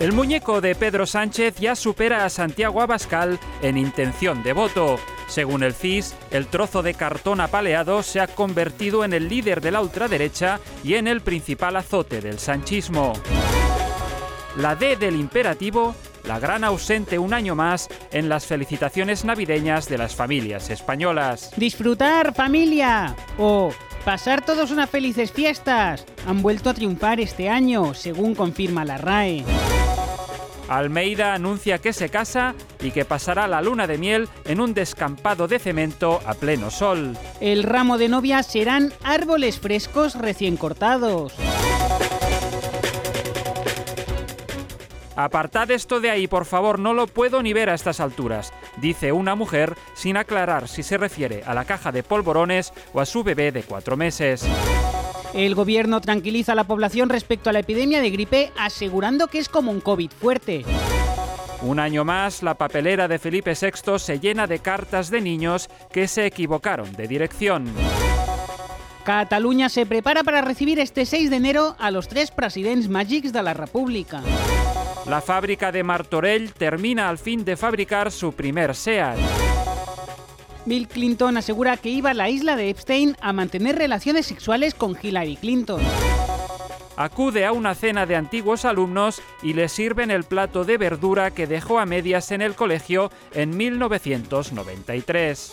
El muñeco de Pedro Sánchez ya supera a Santiago Abascal en intención de voto. Según el CIS, el trozo de cartón apaleado se ha convertido en el líder de la ultraderecha y en el principal azote del sanchismo. La D del imperativo, la gran ausente un año más en las felicitaciones navideñas de las familias españolas. Disfrutar familia o pasar todos unas felices fiestas han vuelto a triunfar este año, según confirma la RAE. Almeida anuncia que se casa y que pasará la luna de miel en un descampado de cemento a pleno sol. El ramo de novia serán árboles frescos recién cortados. Apartad esto de ahí, por favor, no lo puedo ni ver a estas alturas, dice una mujer sin aclarar si se refiere a la caja de polvorones o a su bebé de cuatro meses. El gobierno tranquiliza a la población respecto a la epidemia de gripe asegurando que es como un COVID fuerte. Un año más, la papelera de Felipe VI se llena de cartas de niños que se equivocaron de dirección. Cataluña se prepara para recibir este 6 de enero a los tres presidents màgics de la República. La fábrica de Martorell termina al fin de fabricar su primer SEAT. Bill Clinton asegura que iba a la isla de Epstein a mantener relaciones sexuales con Hillary Clinton. Acude a una cena de antiguos alumnos y le sirven el plato de verdura que dejó a medias en el colegio en 1993.